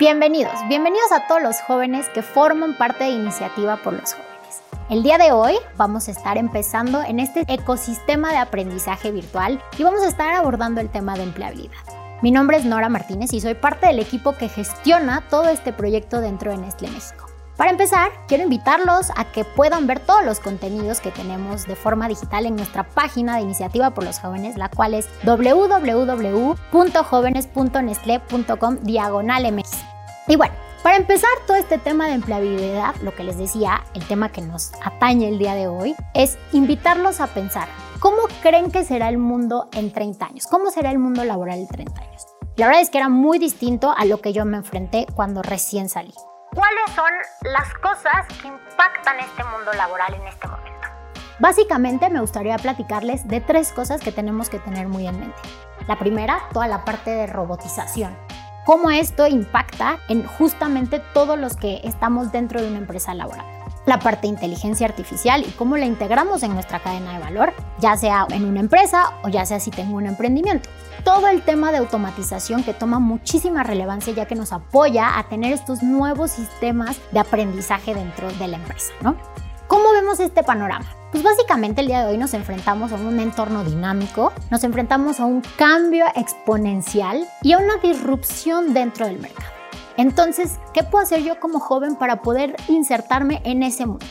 Bienvenidos, bienvenidos a todos los jóvenes que forman parte de Iniciativa por los Jóvenes. El día de hoy vamos a estar empezando en este ecosistema de aprendizaje virtual y vamos a estar abordando el tema de empleabilidad. Mi nombre es Nora Martínez y soy parte del equipo que gestiona todo este proyecto dentro de Nestlé México. Para empezar, quiero invitarlos a que puedan ver todos los contenidos que tenemos de forma digital en nuestra página de Iniciativa por los Jóvenes, la cual es www.jóvenes.nestle.com diagonal MX. Y bueno, para empezar todo este tema de empleabilidad, lo que les decía, el tema que nos atañe el día de hoy, es invitarlos a pensar, ¿cómo creen que será el mundo en 30 años? ¿Cómo será el mundo laboral en 30 años? La verdad es que era muy distinto a lo que yo me enfrenté cuando recién salí. ¿Cuáles son las cosas que impactan este mundo laboral en este momento? Básicamente me gustaría platicarles de tres cosas que tenemos que tener muy en mente. La primera, toda la parte de robotización. Cómo esto impacta en justamente todos los que estamos dentro de una empresa laboral la parte de inteligencia artificial y cómo la integramos en nuestra cadena de valor, ya sea en una empresa o ya sea si tengo un emprendimiento. Todo el tema de automatización que toma muchísima relevancia ya que nos apoya a tener estos nuevos sistemas de aprendizaje dentro de la empresa, ¿no? ¿Cómo vemos este panorama? Pues básicamente el día de hoy nos enfrentamos a un entorno dinámico, nos enfrentamos a un cambio exponencial y a una disrupción dentro del mercado. Entonces, ¿qué puedo hacer yo como joven para poder insertarme en ese mundo?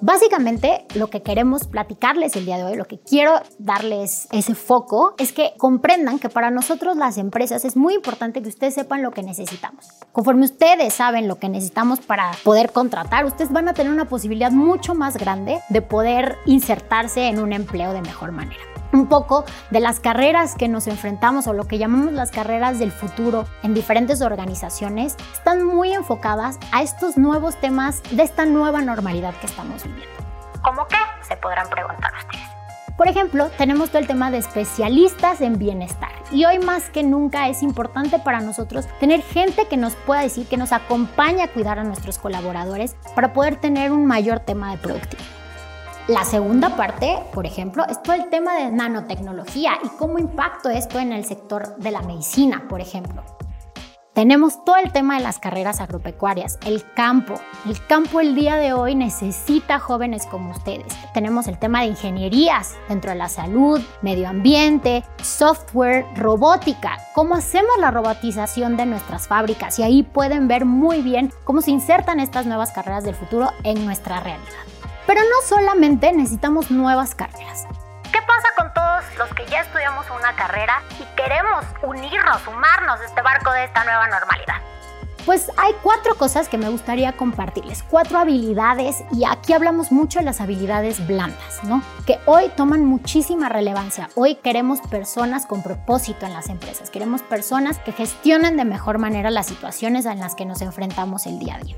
Básicamente, lo que queremos platicarles el día de hoy, lo que quiero darles ese foco, es que comprendan que para nosotros las empresas es muy importante que ustedes sepan lo que necesitamos. Conforme ustedes saben lo que necesitamos para poder contratar, ustedes van a tener una posibilidad mucho más grande de poder insertarse en un empleo de mejor manera un poco de las carreras que nos enfrentamos o lo que llamamos las carreras del futuro en diferentes organizaciones están muy enfocadas a estos nuevos temas de esta nueva normalidad que estamos viviendo. ¿Cómo qué? Se podrán preguntar ustedes. Por ejemplo, tenemos todo el tema de especialistas en bienestar y hoy más que nunca es importante para nosotros tener gente que nos pueda decir, que nos acompañe a cuidar a nuestros colaboradores para poder tener un mayor tema de productividad. La segunda parte, por ejemplo, es todo el tema de nanotecnología y cómo impacto esto en el sector de la medicina, por ejemplo. Tenemos todo el tema de las carreras agropecuarias, el campo. El campo el día de hoy necesita jóvenes como ustedes. Tenemos el tema de ingenierías dentro de la salud, medio ambiente, software, robótica. Cómo hacemos la robotización de nuestras fábricas y ahí pueden ver muy bien cómo se insertan estas nuevas carreras del futuro en nuestra realidad. Pero no solamente necesitamos nuevas carreras. ¿Qué pasa con todos los que ya estudiamos una carrera y queremos unirnos, sumarnos a este barco de esta nueva normalidad? Pues hay cuatro cosas que me gustaría compartirles, cuatro habilidades y aquí hablamos mucho de las habilidades blandas, ¿no? Que hoy toman muchísima relevancia. Hoy queremos personas con propósito en las empresas, queremos personas que gestionen de mejor manera las situaciones en las que nos enfrentamos el día a día.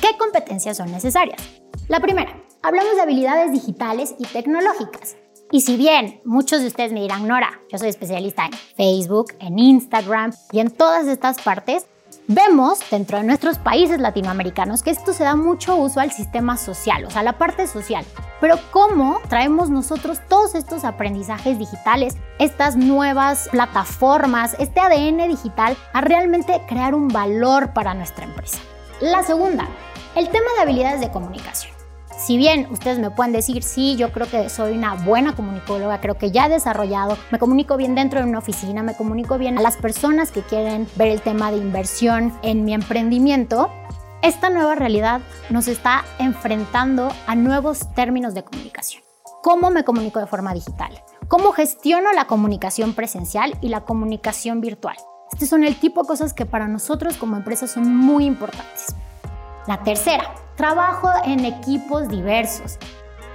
¿Qué competencias son necesarias? La primera, hablamos de habilidades digitales y tecnológicas. Y si bien muchos de ustedes me dirán, Nora, yo soy especialista en Facebook, en Instagram y en todas estas partes, vemos dentro de nuestros países latinoamericanos que esto se da mucho uso al sistema social, o sea, la parte social. Pero ¿cómo traemos nosotros todos estos aprendizajes digitales, estas nuevas plataformas, este ADN digital a realmente crear un valor para nuestra empresa? La segunda, el tema de habilidades de comunicación. Si bien ustedes me pueden decir, sí, yo creo que soy una buena comunicóloga, creo que ya he desarrollado, me comunico bien dentro de una oficina, me comunico bien a las personas que quieren ver el tema de inversión en mi emprendimiento, esta nueva realidad nos está enfrentando a nuevos términos de comunicación. ¿Cómo me comunico de forma digital? ¿Cómo gestiono la comunicación presencial y la comunicación virtual? Estos son el tipo de cosas que para nosotros como empresa son muy importantes. La tercera, trabajo en equipos diversos.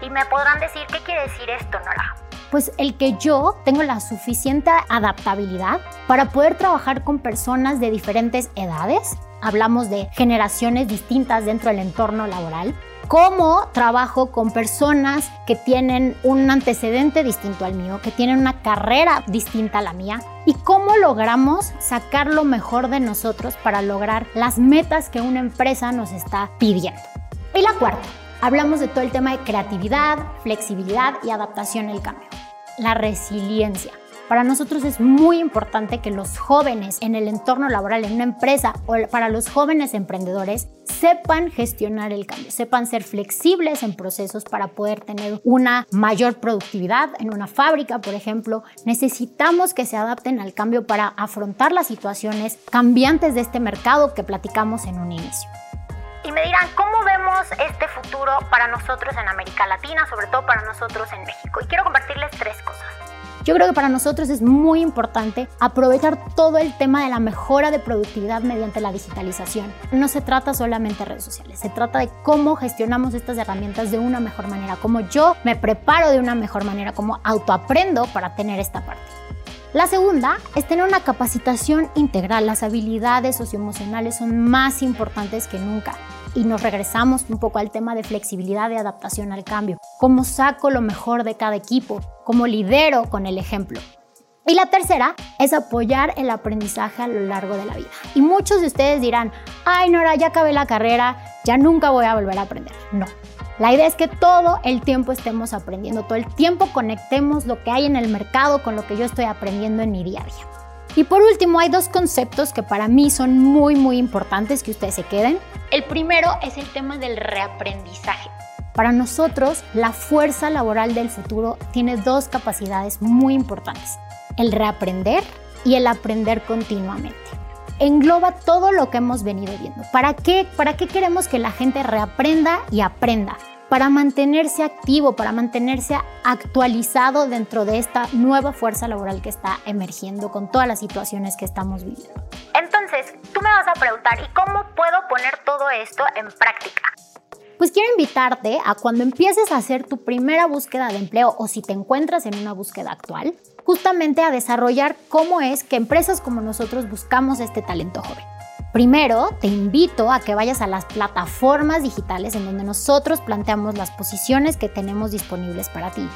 Y me podrán decir, ¿qué quiere decir esto, Nora? Pues el que yo tengo la suficiente adaptabilidad para poder trabajar con personas de diferentes edades. Hablamos de generaciones distintas dentro del entorno laboral cómo trabajo con personas que tienen un antecedente distinto al mío, que tienen una carrera distinta a la mía y cómo logramos sacar lo mejor de nosotros para lograr las metas que una empresa nos está pidiendo. Y la cuarta, hablamos de todo el tema de creatividad, flexibilidad y adaptación al cambio. La resiliencia. Para nosotros es muy importante que los jóvenes en el entorno laboral, en una empresa o para los jóvenes emprendedores, sepan gestionar el cambio, sepan ser flexibles en procesos para poder tener una mayor productividad en una fábrica, por ejemplo. Necesitamos que se adapten al cambio para afrontar las situaciones cambiantes de este mercado que platicamos en un inicio. Y me dirán, ¿cómo vemos este futuro para nosotros en América Latina, sobre todo para nosotros en México? Y quiero compartirles tres cosas. Yo creo que para nosotros es muy importante aprovechar todo el tema de la mejora de productividad mediante la digitalización. No se trata solamente de redes sociales, se trata de cómo gestionamos estas herramientas de una mejor manera, cómo yo me preparo de una mejor manera, cómo autoaprendo para tener esta parte. La segunda es tener una capacitación integral. Las habilidades socioemocionales son más importantes que nunca. Y nos regresamos un poco al tema de flexibilidad y adaptación al cambio. Cómo saco lo mejor de cada equipo, cómo lidero con el ejemplo. Y la tercera es apoyar el aprendizaje a lo largo de la vida. Y muchos de ustedes dirán, ay Nora, ya acabé la carrera, ya nunca voy a volver a aprender. No, la idea es que todo el tiempo estemos aprendiendo, todo el tiempo conectemos lo que hay en el mercado con lo que yo estoy aprendiendo en mi día a día. Y por último, hay dos conceptos que para mí son muy, muy importantes que ustedes se queden. El primero es el tema del reaprendizaje. Para nosotros, la fuerza laboral del futuro tiene dos capacidades muy importantes, el reaprender y el aprender continuamente engloba todo lo que hemos venido viendo. ¿Para qué? ¿Para qué queremos que la gente reaprenda y aprenda? Para mantenerse activo, para mantenerse actualizado dentro de esta nueva fuerza laboral que está emergiendo con todas las situaciones que estamos viviendo. Entonces, tú me vas a preguntar, ¿y cómo puedo poner todo esto en práctica? Pues quiero invitarte a cuando empieces a hacer tu primera búsqueda de empleo o si te encuentras en una búsqueda actual, justamente a desarrollar cómo es que empresas como nosotros buscamos este talento joven. Primero, te invito a que vayas a las plataformas digitales en donde nosotros planteamos las posiciones que tenemos disponibles para ti.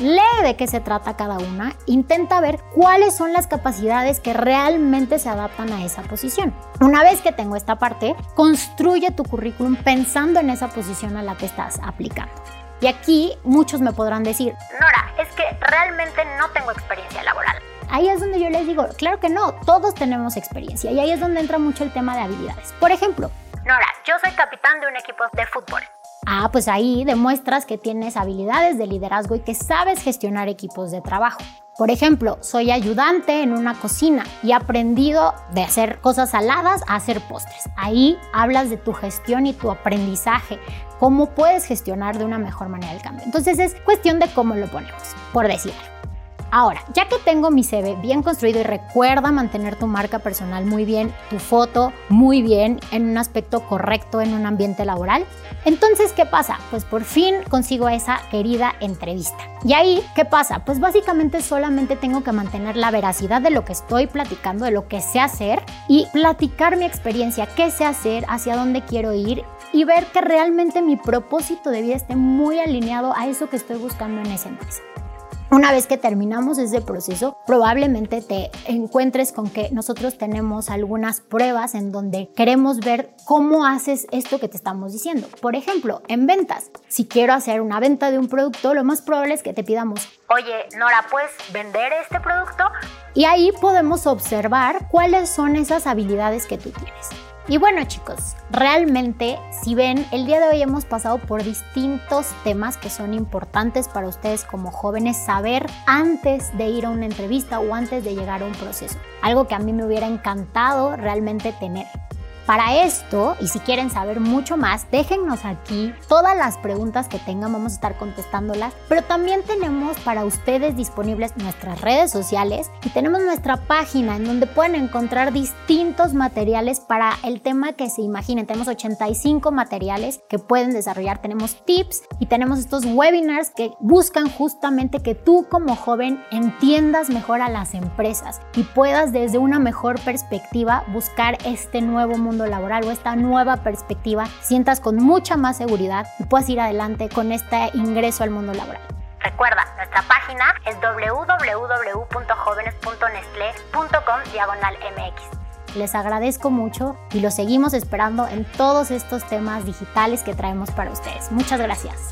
Lee de qué se trata cada una, intenta ver cuáles son las capacidades que realmente se adaptan a esa posición. Una vez que tengo esta parte, construye tu currículum pensando en esa posición a la que estás aplicando. Y aquí muchos me podrán decir, Nora, es que realmente no tengo experiencia laboral. Ahí es donde yo les digo, claro que no, todos tenemos experiencia y ahí es donde entra mucho el tema de habilidades. Por ejemplo, Nora, yo soy capitán de un equipo de fútbol. Ah, pues ahí demuestras que tienes habilidades de liderazgo y que sabes gestionar equipos de trabajo. Por ejemplo, soy ayudante en una cocina y he aprendido de hacer cosas saladas a hacer postres. Ahí hablas de tu gestión y tu aprendizaje, cómo puedes gestionar de una mejor manera el cambio. Entonces es cuestión de cómo lo ponemos, por decirlo. Ahora, ya que tengo mi CV bien construido y recuerda mantener tu marca personal muy bien, tu foto muy bien, en un aspecto correcto en un ambiente laboral, entonces, ¿qué pasa? Pues por fin consigo esa querida entrevista. Y ahí, ¿qué pasa? Pues básicamente solamente tengo que mantener la veracidad de lo que estoy platicando, de lo que sé hacer y platicar mi experiencia, qué sé hacer, hacia dónde quiero ir y ver que realmente mi propósito de vida esté muy alineado a eso que estoy buscando en esa empresa. Una vez que terminamos ese proceso, probablemente te encuentres con que nosotros tenemos algunas pruebas en donde queremos ver cómo haces esto que te estamos diciendo. Por ejemplo, en ventas, si quiero hacer una venta de un producto, lo más probable es que te pidamos, oye, Nora, ¿puedes vender este producto? Y ahí podemos observar cuáles son esas habilidades que tú tienes. Y bueno chicos, realmente si ven, el día de hoy hemos pasado por distintos temas que son importantes para ustedes como jóvenes saber antes de ir a una entrevista o antes de llegar a un proceso. Algo que a mí me hubiera encantado realmente tener. Para esto, y si quieren saber mucho más, déjennos aquí todas las preguntas que tengan, vamos a estar contestándolas, pero también tenemos para ustedes disponibles nuestras redes sociales y tenemos nuestra página en donde pueden encontrar distintos materiales para el tema que se imaginen. Tenemos 85 materiales que pueden desarrollar, tenemos tips y tenemos estos webinars que buscan justamente que tú como joven entiendas mejor a las empresas y puedas desde una mejor perspectiva buscar este nuevo mundo laboral o esta nueva perspectiva, sientas con mucha más seguridad y puedas ir adelante con este ingreso al mundo laboral. Recuerda, nuestra página es www.jóvenes.nestle.com diagonal MX. Les agradezco mucho y los seguimos esperando en todos estos temas digitales que traemos para ustedes. Muchas gracias.